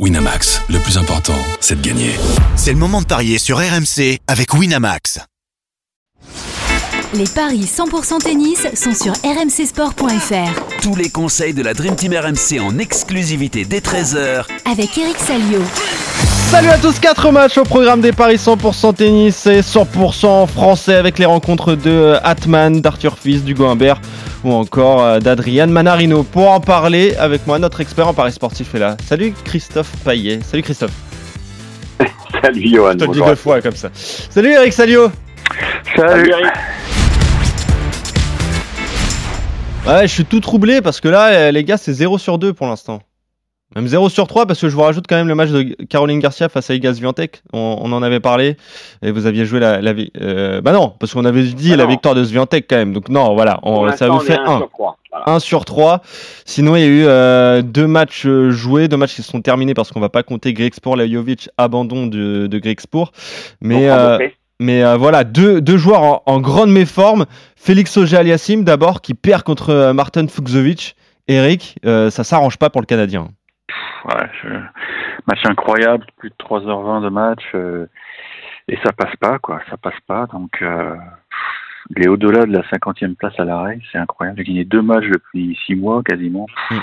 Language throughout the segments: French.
Winamax, le plus important, c'est de gagner. C'est le moment de parier sur RMC avec Winamax. Les paris 100% tennis sont sur rmcsport.fr. Tous les conseils de la Dream Team RMC en exclusivité dès 13h Avec Eric Salio. Salut à tous, 4 matchs au programme des paris 100% tennis et 100% français avec les rencontres de Hatman, d'Arthur Fils, d'Hugo Humbert ou encore euh, d'Adrian Manarino. Pour en parler avec moi, notre expert en paris sportif est là. Salut Christophe Paillet. Salut Christophe. Salut Johan. Je te le dis deux fois comme ça. Salut Eric Salio. Salut Eric. Ouais, je suis tout troublé parce que là, les gars, c'est 0 sur 2 pour l'instant. Même 0 sur 3 parce que je vous rajoute quand même le match de Caroline Garcia face à Igas Swiatek. On, on, en avait parlé et vous aviez joué la. la euh, bah non, parce qu'on avait dit bah la victoire de Swiatek quand même. Donc non, voilà, on, ça vous fait 1. 1 sur 3. Sinon, il y a eu euh, deux matchs euh, joués, deux matchs qui sont terminés parce qu'on va pas compter Grexport, Lajovic, abandon de, de. Mais, euh, mais euh, voilà, deux, deux joueurs en, en, grande méforme. Félix Auger-Aliassime d'abord qui perd contre Martin Fuxovic. Eric, ça s'arrange pas pour le Canadien ouais, je... match incroyable, plus de 3h20 de match, euh, et ça passe pas, quoi, ça passe pas. Donc, euh, il est au-delà de la 50e place à l'arrêt, c'est incroyable. Il a gagné deux matchs depuis six mois quasiment. Mm.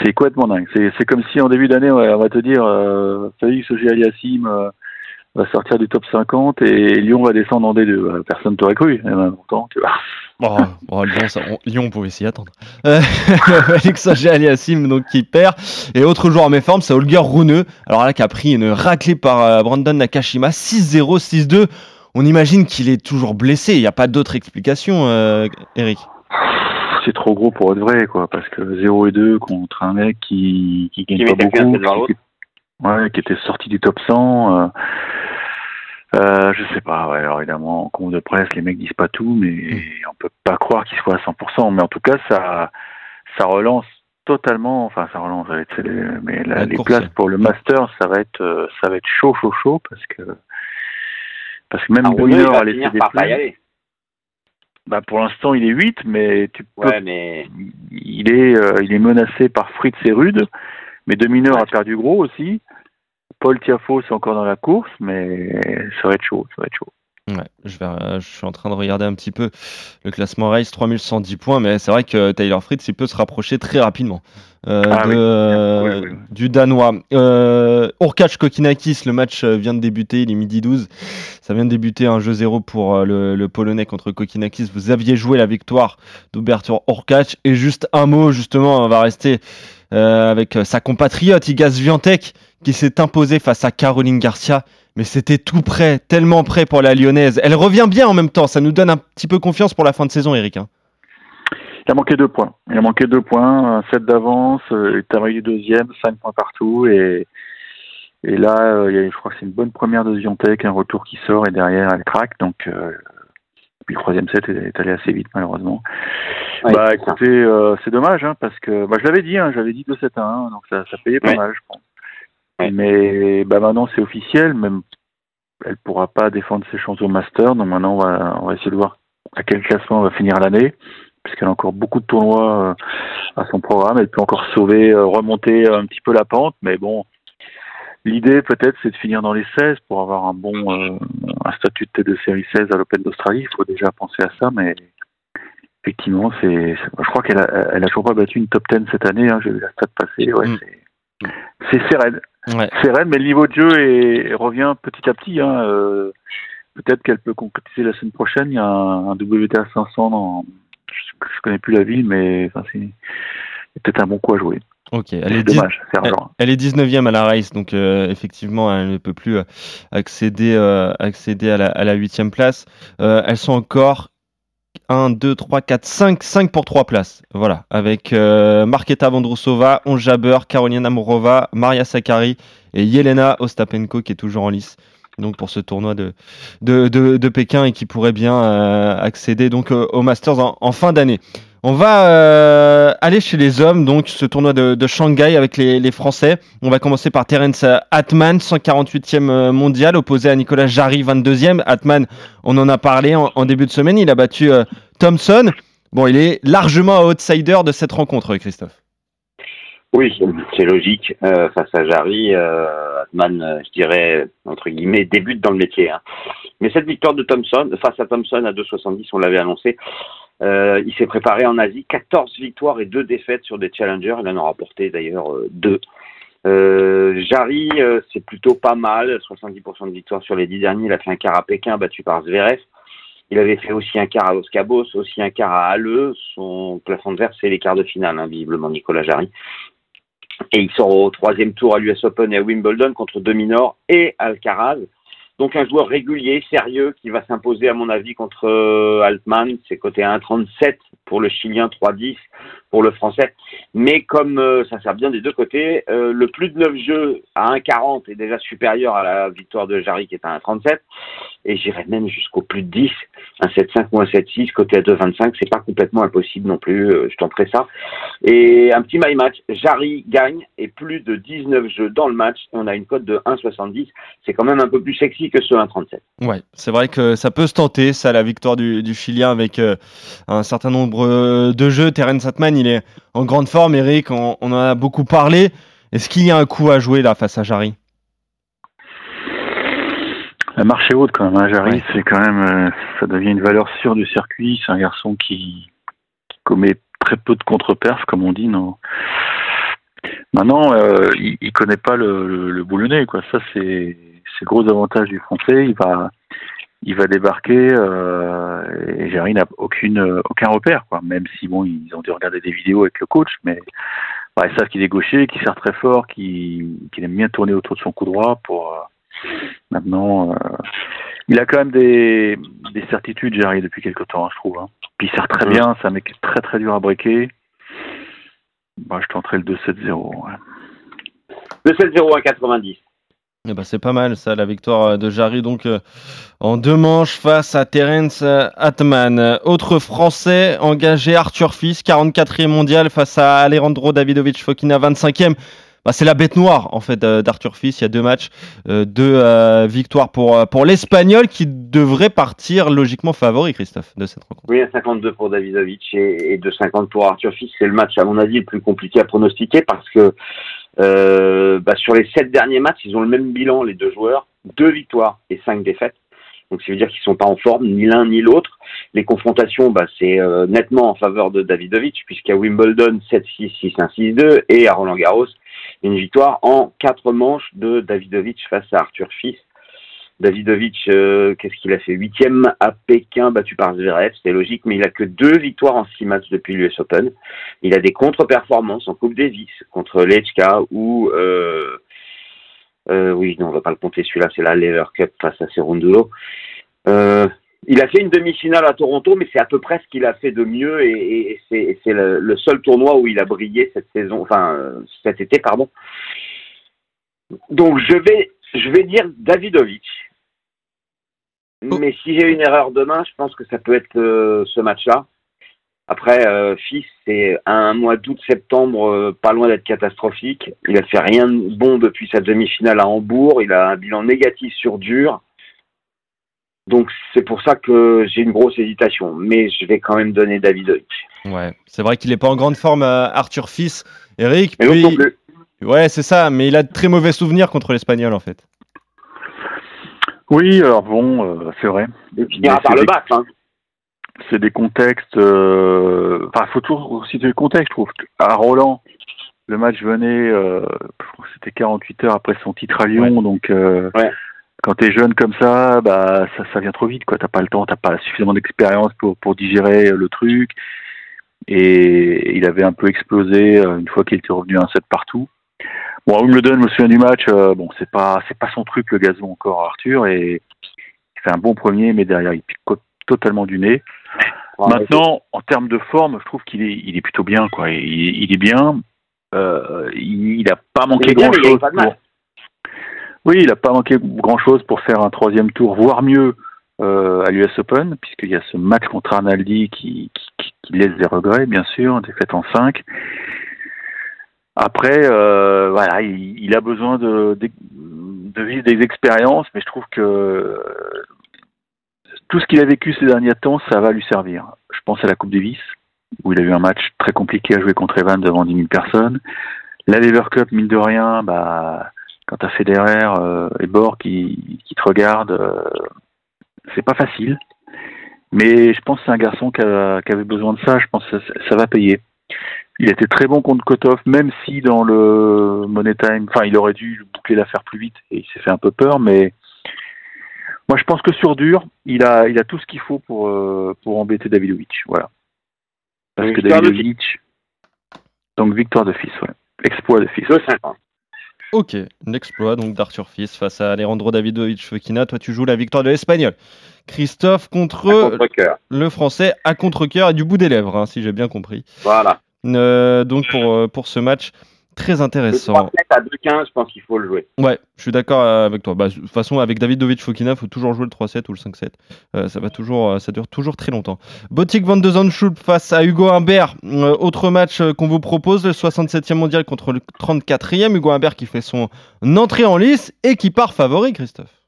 C'est complètement dingue. C'est comme si en début d'année, ouais, on va te dire, euh, Félix Auger-Aliassime euh, va sortir du top 50 et Lyon va descendre en D2. Personne t'aurait cru, y a longtemps, tu vois. Oh, oh, Lyon, ça, on, Lyon, on pouvait s'y attendre. Euh, Alex Aliassim, donc qui perd. Et autre joueur en méforme, c'est Holger Runeux. Alors là, qui a pris une raclée par euh, Brandon Nakashima, 6-0, 6-2. On imagine qu'il est toujours blessé. Il n'y a pas d'autre explication, euh, Eric? C'est trop gros pour être vrai, quoi. Parce que 0 et 2 contre un mec qui, qui gagne qui pas beaucoup. Qui, ouais, qui était sorti du top 100. Euh, je sais pas, ouais, alors évidemment, en compte de presse, les mecs disent pas tout, mais mm. on peut pas croire qu'ils soient à 100%. Mais en tout cas, ça, ça relance totalement, enfin, ça relance, mais la, les places pour le master, ça va être, euh, ça va être chaud, chaud, chaud, parce que, parce que même ah, a laissé des places. Bah, pour l'instant, il est 8, mais tu peux, ouais, mais... il est, euh, il est menacé par Fritz et Rude, mais Domineur ouais. a perdu gros aussi. Paul Tiafo, c'est encore dans la course, mais ça va être chaud, ça va être chaud. Ouais, je, vais, je suis en train de regarder un petit peu le classement race, 3110 points, mais c'est vrai que Tyler Fritz il peut se rapprocher très rapidement euh, ah, de, oui. Euh, oui, oui, du Danois. Euh, Urkac Kokinakis, le match vient de débuter, il est midi 12. Ça vient de débuter un jeu 0 pour euh, le, le, Polonais contre Kokinakis. Vous aviez joué la victoire d'Ouverture Urkac. Et juste un mot, justement, on va rester euh, avec sa compatriote Igaz Viantek qui s'est imposée face à Caroline Garcia. Mais c'était tout prêt, tellement prêt pour la lyonnaise. Elle revient bien en même temps. Ça nous donne un petit peu confiance pour la fin de saison, Eric. Hein. Il a manqué deux points. Il a manqué deux points, un set d'avance, il est arrivé deuxième, cinq points partout. Et, et là, euh, il y a, je crois que c'est une bonne première de Ziontek, un retour qui sort et derrière elle craque. Donc, euh, puis le troisième set est, est, allé assez vite, malheureusement. Ouais, bah écoutez, euh, c'est dommage, hein, parce que bah, je l'avais dit, hein, j'avais dit 2-7 à 1, donc ça, ça payait pas ouais. mal, je pense. Mais bah maintenant c'est officiel, même elle pourra pas défendre ses chances au master, donc maintenant on va, on va essayer de voir à quel classement on va finir l'année, puisqu'elle a encore beaucoup de tournois euh, à son programme, elle peut encore sauver, euh, remonter un petit peu la pente, mais bon, l'idée peut-être c'est de finir dans les 16 pour avoir un bon euh, un statut de T2 série 16 à l'Open d'Australie, il faut déjà penser à ça, mais effectivement c'est, je crois qu'elle a, elle a toujours pas battu une top 10 cette année, hein, j'ai vu la stat passer, ouais, mm. C'est. Ouais. Seren, mais le niveau de jeu est, revient petit à petit. Hein. Euh, Peut-être qu'elle peut concrétiser la semaine prochaine. Il y a un, un WTA 500 dans. Je, je connais plus la ville, mais enfin, c'est peut-être un bon coup à jouer. Ok, elle est, dommage, elle, elle, est 19e à la race, donc euh, effectivement, elle ne peut plus euh, accéder, euh, accéder à la, à la 8e place. Euh, elles sont encore 1, 2, 3, 4, 5, 5 pour 3 places. Voilà, avec euh, Marketa Vondrousova, On Jabber, Karolina Morova, Maria Sakkari et Yelena Ostapenko qui est toujours en lice. Donc pour ce tournoi de, de, de, de Pékin et qui pourrait bien euh, accéder donc euh, au Masters en, en fin d'année. On va euh, aller chez les hommes, donc ce tournoi de, Shanghai avec les, Français. On va commencer par Terence Atman, 148e euh, mondial, opposé à Nicolas Jarry, 22e. Atman, on en a parlé en, début de semaine, il a battu euh, Thompson. Bon, il est largement outsider de cette rencontre, Christophe. Oui, c'est logique. Euh, face à Jarry, Atman, je dirais, entre guillemets, débute dans le métier. Hein. Mais cette victoire de Thompson, face à Thompson à 2,70, on l'avait annoncé, euh, il s'est préparé en Asie, 14 victoires et 2 défaites sur des challengers. Il en a remporté d'ailleurs 2. Euh, Jarry, c'est plutôt pas mal, 70% de victoires sur les 10 derniers. Il a fait un quart à Pékin, battu par Zverev. Il avait fait aussi un quart à Los Cabos, aussi un quart à Halle. Son plafond de verre, c'est les quarts de finale, hein, visiblement, Nicolas Jarry. Et il sort au troisième tour à l'US Open et à Wimbledon contre Dominor et Alcaraz. Donc un joueur régulier, sérieux, qui va s'imposer à mon avis contre euh, Altman. C'est côté 1,37 pour le Chilien, 3,10 pour le Français. Mais comme euh, ça sert bien des deux côtés, euh, le plus de 9 jeux à 1,40 est déjà supérieur à la victoire de Jarry qui est à 1,37. Et j'irai même jusqu'au plus de 10, un 7,5 ou un 7,6 côté à 2,25. C'est pas complètement impossible non plus, je tenterai ça. Et un petit my match, Jarry gagne et plus de 19 jeux dans le match. On a une cote de 1,70. C'est quand même un peu plus sexy que ce 1,37. Ouais, c'est vrai que ça peut se tenter, ça, la victoire du, du Chilien avec euh, un certain nombre de jeux. Terence Satman, il est en grande forme, Eric, on, on en a beaucoup parlé. Est-ce qu'il y a un coup à jouer là face à Jarry? La marche est haute quand même, hein, Jarry, Ouais. c'est quand même, euh, ça devient une valeur sûre du circuit. C'est un garçon qui, qui commet très peu de contre-perfs, comme on dit. Non? Maintenant, euh, il, il connaît pas le, le, le boulonnais, quoi. Ça, c'est c'est gros avantage du français. Il va, il va débarquer euh, et Jarry n'a aucune, aucun repère, quoi. Même si bon, ils ont dû regarder des vidéos avec le coach, mais bah, ils savent qu'il est gaucher, qu'il sert très fort, qu'il qu'il aime bien tourner autour de son coup droit pour euh, maintenant. euh, il a quand même des, des certitudes, Jarry, depuis quelque temps, hein, je trouve. hein. Puis il sert très Mhm. bien, c'est un mec très très dur à breaker. Bah, je tenterai le 2-7-0. ouais. Le 7-0 à 90. Eh ben, c'est pas mal ça, la victoire euh, de Jarry donc euh, en deux manches face à Terence euh, Atman. Autre Français engagé, Arthur Fils, 44e mondial face à Alejandro Davidovic Fokina, 25e. Bah, c'est la bête noire en fait d'Arthur Fils. Il y a deux matchs, deux victoires pour, pour l'Espagnol qui devrait partir logiquement favori, Christophe, de cette rencontre. Oui, à 52 pour Davidovic et, et de 50 pour Arthur Fils. C'est le match, à mon avis, le plus compliqué à pronostiquer parce que euh, bah, sur les sept derniers matchs, ils ont le même bilan, les deux joueurs. Deux victoires et cinq défaites. Donc, ça veut dire qu'ils sont pas en forme, ni l'un ni l'autre. Les confrontations, bah, c'est euh, nettement en faveur de Davidovic, puisqu'à Wimbledon, 7-6, 6-1, 6-2, et à Roland Garros, une victoire en quatre manches de Davidovic face à Arthur Fils. Davidovic, euh, qu'est-ce qu'il a fait? Huitième à Pékin, battu par Zverev, c'était logique, mais il a que deux victoires en six matchs depuis l'US Open. Il a des contre-performances en Coupe Davis contre Lechka ou euh, euh, oui, non, on va pas le compter celui-là, c'est la Lever Cup face à Cerundolo. Euh, il a fait une demi-finale à Toronto, mais c'est à peu près ce qu'il a fait de mieux et, c'est c'est le, seul tournoi où il a brillé cette saison, enfin cet été, pardon. Donc je vais, je vais dire Davidovic. Oh. Mais si j'ai une erreur demain, je pense que ça peut être euh, ce match-là. Après, euh, Fils, c'est un mois d'août-septembre, euh, pas loin d'être catastrophique. Il a fait rien de bon depuis sa demi-finale à Hambourg. Il a un bilan négatif sur dur. Donc c'est pour ça que j'ai une grosse hésitation. Mais je vais quand même donner Davidovic. Ouais, c'est vrai qu'il est pas en grande forme, euh, Arthur Fils. Eric, Mais puis- non plus. ouais, c'est ça, mais il a de très mauvais souvenirs contre l'Espagnol en fait. Oui, alors bon, euh, c'est vrai. Il finira Mais par c'est le des- battre. Hein. c'est des contextes. euh, Enfin, faut toujours situer le contexte, je trouve. À Roland, le match venait, euh, c'était 48 heures après son titre à Lyon, donc euh, Ouais. quand t'es jeune comme ça, bah ça, ça vient trop vite, quoi. T'as pas le temps, t'as pas suffisamment d'expérience pour pour digérer le truc. Et il avait un peu explosé une fois qu'il était revenu à un set partout. Bon, à Wimbledon, je me souviens du match. euh, bon, c'est pas c'est pas son truc le gazon encore, Arthur, et il fait un bon premier, mais derrière il pique totalement du nez. Maintenant, en termes de forme, je trouve qu'il est, il est plutôt bien, quoi. Il, il est bien. Euh, il n'a pas manqué grand chose pour. Oui, il n'a pas manqué grand chose pour faire un troisième tour, voire mieux euh, à l'US Open, puisqu'il y a ce match contre Arnaldi qui, qui, qui- qui laisse des regrets, bien sûr, défaite en 5. Après, euh, voilà, il, a besoin de, vivre des expériences, mais je trouve que euh, tout ce qu'il a vécu ces derniers temps, ça va lui servir. Je pense à la Coupe Davis, où il a eu un match très compliqué à jouer contre Evan devant 10 000 personnes. La Lever Cup, mine de rien, bah, quand t'as Federer euh, et Bord qui, qui te regardent, c'est pas facile. Mais je pense que c'est un garçon qui, a- qui avait besoin de ça. Je pense que ça va payer. Il était très bon contre Kotov, même si dans le Money Time, enfin, il aurait dû boucler l'affaire plus vite et il s'est fait un peu peur. Mais moi, je pense que sur dur, il a, il a tout ce qu'il faut pour, euh, pour embêter Davidovic. Voilà. Parce que Victoire de Davidovic, donc victoire de fils, ouais. Exploit de fils. 2,50. Ok, l'exploit donc d'Arthur Fils face à Alejandro Davidovic Fokina. Toi, tu joues la victoire de l'Espagnol. Christophe contre le Français à contre-cœur et du bout des lèvres, hein, si j'ai bien compris. Voilà. Euh, donc pour, euh, pour ce match très Le intéressant. 3 à 2,15, je pense qu'il faut le jouer. Ouais, je suis d'accord avec toi. Bah, de toute façon, avec Davidovic Fokina, faut toujours jouer le 3-7 ou le 5-7. Euh, ça va toujours, euh, ça dure toujours très longtemps. Botic Van de Zandschulp face à Hugo Humbert. Euh, autre match euh, qu'on vous propose, le 67e mondial contre le 34e. Hugo Humbert qui fait son entrée en lice et qui part favori, Christophe.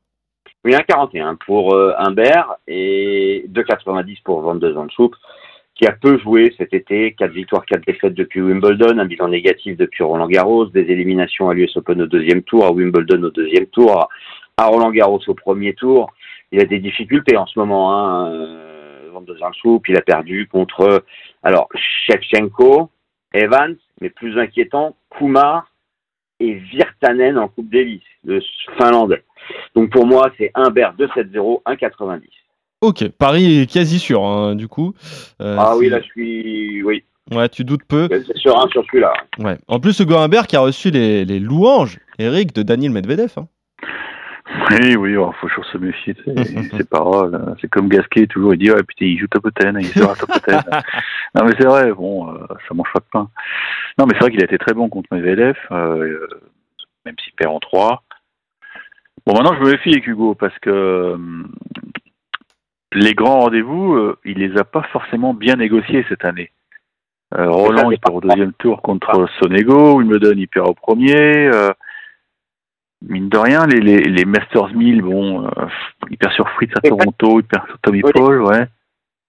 Oui, 1,41 pour euh, Humbert et 2,90 pour Van de Zandschulp, qui a peu joué cet été. 4 victoires, 4 défaites depuis Wimbledon, un bilan négatif depuis Roland Garros, des éliminations à l'US Open au deuxième tour, à Wimbledon au deuxième tour, à Roland Garros au premier tour. Il a des difficultés en ce moment. Hein. euh, de il a perdu contre alors Shevchenko, Evans, mais plus inquiétant, Kumar et Virtanen en Coupe Davis, le Finlandais. Donc pour moi, c'est Humbert 2,70, 1,90. Ok, Paris est quasi sûr, hein, du coup. Euh, Ah oui, là je suis. Oui, Ouais, tu doutes peu. c'est serein sur celui-là. Ouais. En plus, Hugo Humbert qui a reçu les, les louanges, Eric, de Daniel Medvedev. hein. Oui, oui, il faut toujours se méfier de ses, paroles. hein. C'est comme Gasquet, toujours, il dit, ouais, putain, il joue top 10, il sera top 10. non, mais c'est vrai, bon, euh, ça mange pas de pain. Non, mais c'est vrai qu'il a été très bon contre Medvedev, euh, euh, même s'il perd en 3. Bon, maintenant, je me méfie avec Hugo, parce que euh, les grands rendez-vous, euh, il les a pas forcément bien négociés cette année. Euh, Roland, il perd au deuxième tour contre Sonego, Wimbledon, il perd au premier. euh, mine de rien, les, les, les Masters 1000, bon, il perd sur Fritz à Toronto, il perd sur Tommy Oui. Paul, ouais.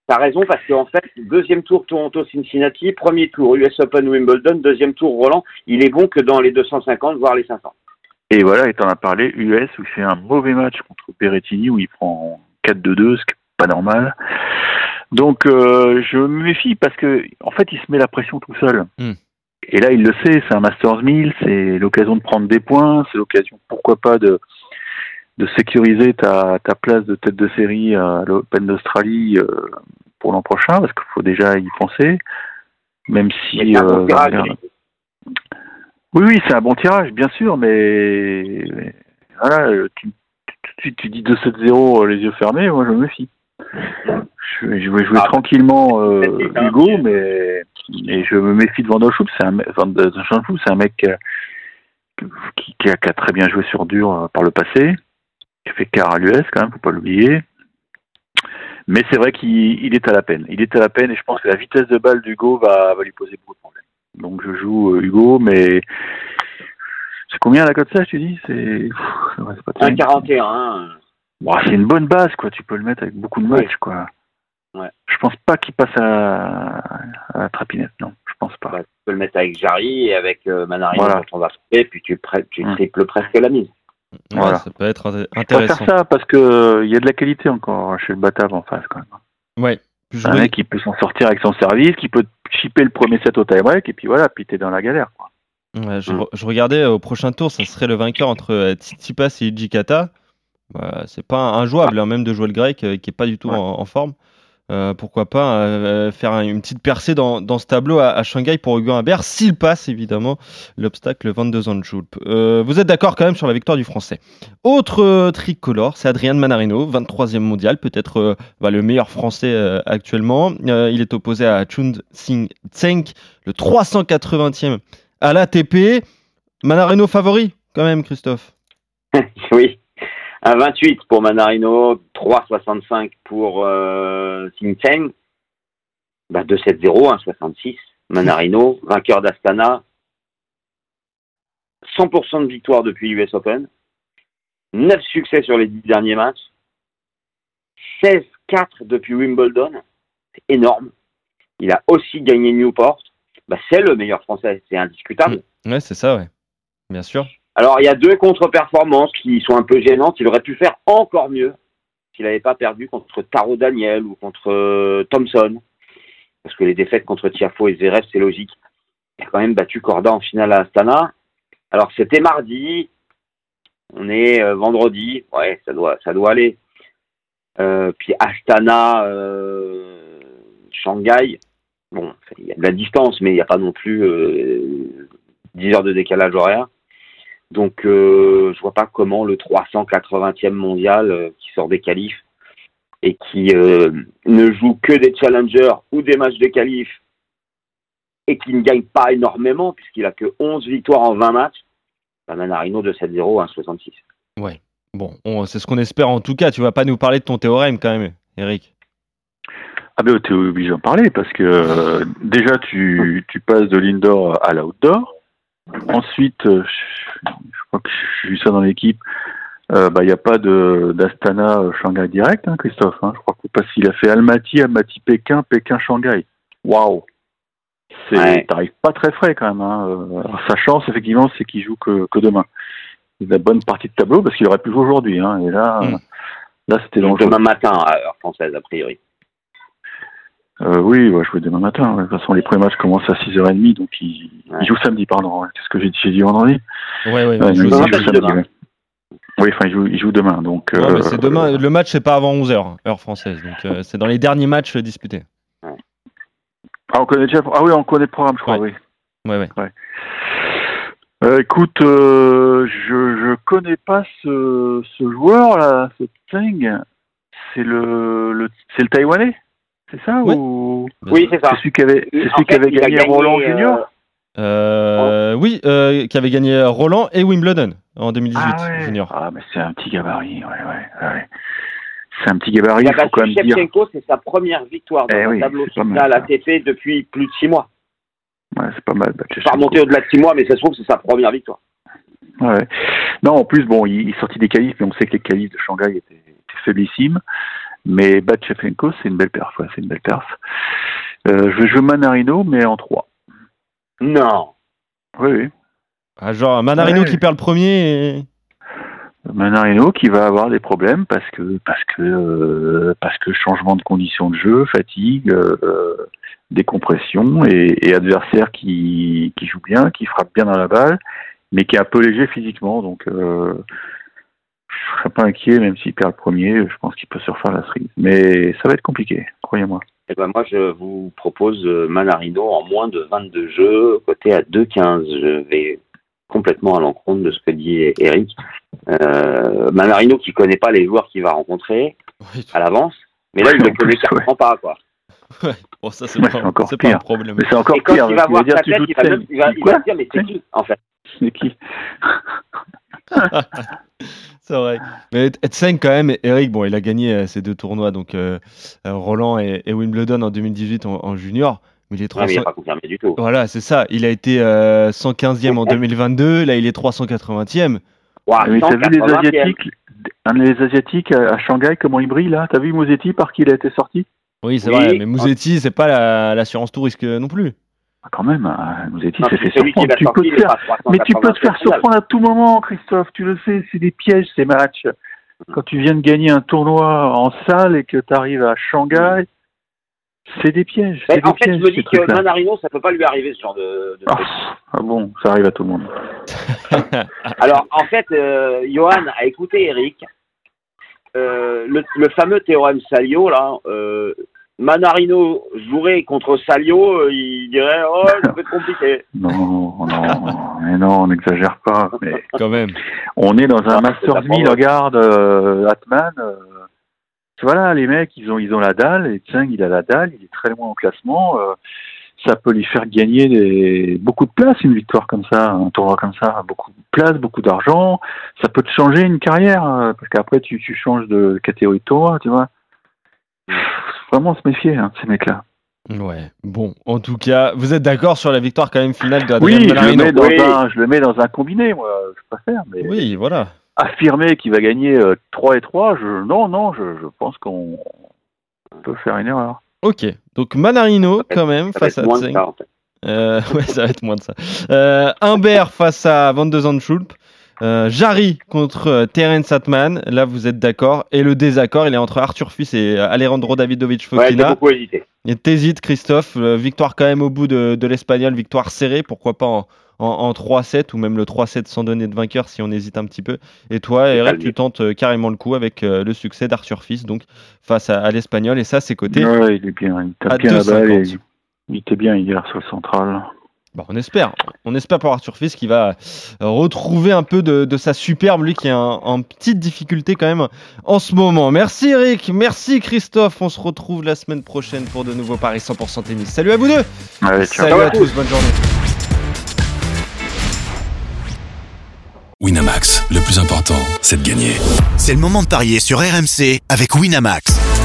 T'as raison parce qu'en fait, deuxième tour Toronto-Cincinnati, premier tour US Open Wimbledon, deuxième tour Roland, il est bon que dans les 250, voire les 500. Et voilà, et t'en as parlé, US, où il fait un mauvais match contre Berrettini, où il prend 4-2-2, ce qui est pas normal. Donc, euh, je me méfie parce que, en fait, il se met la pression tout seul. Hmm. Et là, il le sait, c'est un Masters 1000, c'est l'occasion de prendre des points, c'est l'occasion, pourquoi pas, de, de sécuriser ta, ta place de tête de série à l'Open d'Australie euh, pour l'an prochain, parce qu'il faut déjà y penser. Même si. Mais c'est un bon euh, oui, oui, c'est un bon tirage, bien sûr, mais mais voilà, tu, tout de suite tu dis 2-7-0 euh, les yeux fermés, moi je me méfie. Je, vais- jouer Ah, tranquillement euh, Hugo, mais je me méfie de Van der c'est un, Van Schulp, c'est un mec euh, qui, qui a, qui a très bien joué sur dur euh, par le passé, qui a fait quart à l'US quand même, faut pas l'oublier. Mais c'est vrai qu'il il est à la peine. Il est à la peine et je pense que la vitesse de balle d'Hugo va, va lui poser beaucoup de problèmes. Donc je joue euh, Hugo, mais c'est combien la cote ça, tu dis? C'est pff, ouais, c'est pas terrible. 1,41. Bon, c'est une bonne base, quoi. Tu peux le mettre avec beaucoup de matchs, quoi. Ouais. Je pense pas qu'il passe à, à la trapinette, non. Je pense pas. Bah, tu peux le mettre avec Jarry et avec euh, Manarino Voilà. quand on va frapper, puis tu, prêt- tu Mm. triples presque la mise. Ouais, Voilà. ça peut être Je intéressant. ça parce que euh, il y a de la qualité encore chez le Batave en face, quand même. Ouais. Un mec qui peut s'en sortir avec son service, qui peut chipper le premier set au tie-break, et puis voilà, puis t'es dans la galère, quoi. Ouais, je, Mm. re- je regardais euh, au prochain tour, ça serait le vainqueur entre euh, Tsitsipas et Ijikata. C'est pas injouable, hein, même de jouer le grec euh, qui est pas du tout Ouais. en, en forme. Euh, pourquoi pas euh, faire un- une petite percée dans, dans ce tableau à, à Shanghai pour Hugo Humbert, s'il passe évidemment l'obstacle 22 ans de. Euh, vous êtes d'accord quand même sur la victoire du Français. Autre euh, tricolore, c'est Adrien Manarino, 23e mondial, peut-être euh, bah, le meilleur Français euh, actuellement. Euh, il est opposé à Chun Sing Tseng, le 380e à l'ATP. Manarino favori quand même, Christophe? oui. Un 28 pour Manarino, 3,65 pour euh. Bah, 2,70, 1,66. Manarino, vainqueur d'Astana. 100% de victoire depuis US Open. 9 succès sur les 10 derniers matchs. 16-4 depuis Wimbledon. C'est énorme. Il a aussi gagné Newport. Bah, c'est le meilleur français, c'est indiscutable. Ouais, c'est ça, ouais. Bien sûr. Alors, il y a deux contre-performances qui sont un peu gênantes. Il aurait pu faire encore mieux s'il n'avait pas perdu contre Taro Daniel ou contre euh, Thompson. Parce que les défaites contre Tiafo et Zverev, c'est logique. Il a quand même battu Corda en finale à Astana. Alors, c'était mardi. On est euh, vendredi. Ouais, ça doit, ça doit aller. Euh, puis Astana, Shanghai. Bon, il y a de la distance, mais il n'y a pas non plus euh, 10 heures de décalage horaire. Donc, euh, je vois pas comment le 380e mondial euh, qui sort des qualifs et qui euh, ne joue que des challengers ou des matchs de qualifs et qui ne gagne pas énormément puisqu'il a que 11 victoires en 20 matchs, bah, Manarino de 7-0 à 66. Bon, on- c'est ce qu'on espère en tout cas. Tu vas pas nous parler de ton théorème quand même, Eric. Ah ben t'es obligé d'en parler parce que euh, déjà tu, tu passes de l'indoor à l'outdoor. Ensuite, euh, je, crois que j'ai vu ça dans l'équipe. euh, bah il n'y a pas de d'Astana euh, Shanghai direct, hein, Christophe. hein. Je crois que parce qu'il a fait Almaty, Almaty Pékin, Pékin Shanghai. Waouh. C'est Ouais. t'arrives pas très frais quand même. Hein. Alors, sa chance effectivement, c'est qu'il joue que, que demain. Il a la bonne partie de tableau parce qu'il aurait pu jouer aujourd'hui. Hein. Et là, Mm. là c'était dangereux. Demain matin à heure française, a priori. Euh, oui, il va jouer demain matin. ouais. De toute façon, les premiers matchs commencent à 6h30, donc il, Ouais. Il joue samedi, pardon. ouais. Qu'est-ce que j'ai dit J'ai dit vendredi Ouais, ouais. Ouais, ouais, il joue samedi. Oui, enfin, il joue, il joue demain, donc... Ouais, euh, c'est demain. Le match, c'est pas avant 11h, heure française. Donc, euh, c'est dans les derniers matchs disputés. Ah, on connaît déjà... Ah oui, on connaît le programme, je crois, Ouais. oui. Ouais, ouais. Euh, écoute, euh, je je connais pas ce, ce joueur, là, ce Tseng. C'est le, le, c'est le Taïwanais C'est ça ou... Oui, c'est ça. C'est celui qui avait, celui qui a gagné, Roland euh, Junior Euh, Oui, euh, qui avait gagné Roland et Wimbledon en 2018 ah, ouais. junior. Ah, mais c'est un petit gabarit, ouais, ouais, ouais. C'est un petit gabarit, Il a il faut quand dire. Shevchenko, c'est sa première victoire dans Eh un oui, tableau final. ATP depuis plus de 6 mois. Ouais, c'est pas mal. bah, Pas remonté au-delà de 6 mois, mais ça se trouve que c'est sa première victoire. Ouais. Non, en plus, bon, il, il est sorti des qualifs, mais on sait que les qualifs de Shanghai étaient, étaient faiblissimes. Mais Batchefenko, c'est une belle perf, ouais, c'est une belle perf. Euh, je vais jouer Manarino, mais en 3. Non. Oui, oui. Ah, genre Manarino Ouais. qui perd le premier. Et... Manarino qui va avoir des problèmes parce que parce que euh, parce que changement de conditions de jeu, fatigue, euh, décompression et, et adversaire qui, qui joue bien, qui frappe bien dans la balle, mais qui est un peu léger physiquement. Donc euh, je serais pas inquiet même s'il perd le premier. Je pense qu'il peut se refaire la cerise, mais ça va être compliqué, croyez-moi. Eh ben moi, je vous propose euh, Manarino en moins de 22 jeux, côté à 2,15. Je vais complètement à l'encontre de ce que dit Eric. Euh, Manarino qui connaît pas les joueurs qu'il va rencontrer Oui, à l'avance, mais là, il ne connaît carrément pas, quoi. bon, ça, c'est Ouais, pas, encore pas un pire. problème. Mais c'est encore Et quand pire. il va voir sa tu tête, il va, même- scène. il va, il Quoi va se dire, mais c'est qui, en fait? C'est qui c'est vrai. Mais Etseng, quand même, Eric, bon, il a gagné euh, ces deux tournois, donc euh, euh, Roland et, et Wimbledon en 2018 en, en junior. Mais il est Non, mais il 300... n'est pas confirmé du tout. Voilà, c'est ça. Il a été euh, 115e en 2022, là il est 380e. Ouah, Mais t'as vu les 180e. Asiatiques un les Asiatiques à Shanghai, comment ils brillent là? T'as vu Mosetti par qui il a été sorti? Oui, c'est Oui. vrai, mais Mouzetti, c'est pas la- l'assurance tout risque non plus. Ah, Quand même, hein, Mosetti Non, s'est c'est fait surprendre. Tu peux te faire Mais tu peux te faire 380e. surprendre à tout moment, Christophe. Tu le sais, c'est des pièges ces matchs. Quand tu viens de gagner un tournoi en salle et que tu arrives à Shanghai, c'est des pièges. Mais C'est des en fait, pièges, je me dis que. Manarino, ça peut pas lui arriver ce genre de. de Ah, ah bon, ça arrive à tout le monde. Alors, en fait, euh, Johan a écouté Eric. Euh, le, le fameux théorème Salio, là, euh, Manarino jouerait contre Salio, euh, il dirait Oh, ça peut être compliqué. Non, non, mais non, on n'exagère pas. Mais Quand même. on est dans un Ah, 1000, pas regarde, euh, Atman. euh, voilà, les mecs, ils ont, ils ont la dalle, et Tseng, il a la dalle, il est très loin au classement. euh, ça peut lui faire gagner des, beaucoup de place, une victoire comme ça, un tournoi comme ça, beaucoup de place, beaucoup d'argent. Ça peut te changer une carrière, euh, parce qu'après, tu, tu changes de catégorie de tournoi, tu vois. Faut Vraiment se méfier, hein, ces mecs-là. Ouais. Bon, en tout cas, vous êtes d'accord sur la victoire quand même finale de Oui, je le, mets dans Oui. un, je le mets dans un combiné, moi, je préfère, mais Oui, voilà. affirmer qu'il va gagner euh, 3 et 3, je, non, non, je, je pense qu'on peut faire une erreur. Ok. Donc Manarino quand même Ça va face être à Tseng. ça, en fait. Euh, ouais, ça va être moins de ça. Euh, Humbert face à Van de Zandschulp. Euh, Jarry contre euh, Terence Atman. Là, vous êtes d'accord. Et le désaccord, il est entre Arthur Fils et euh, Alejandro Davidovich Ouais, Fokina. beaucoup hésité. T'hésites, Christophe. Euh, victoire quand même au bout de, de l'espagnol. Victoire serrée. Pourquoi pas en, en, en 3-7 ou même le 3-7 sans donner de vainqueur si on hésite un petit peu. Et toi, Eric, tu tentes euh, carrément le coup avec euh, le succès d'Arthur Fils donc face à, à l'espagnol. Et ça, c'est coté. Ouais, il est bien. Il à tape bien la balle. 2,50. et Il était bien hier sur le central. Bon, on espère. On espère pour Arthur Fils qui va euh, retrouver un peu de, de sa superbe, lui qui est en, en petite difficulté quand même en ce moment. Merci Eric, merci Christophe. On se retrouve la semaine prochaine pour de nouveaux paris 100% tennis. Salut à vous deux. Allez. Salut à tous, bonne journée. Winamax, le plus important, c'est de gagner. C'est le moment de parier sur RMC avec Winamax.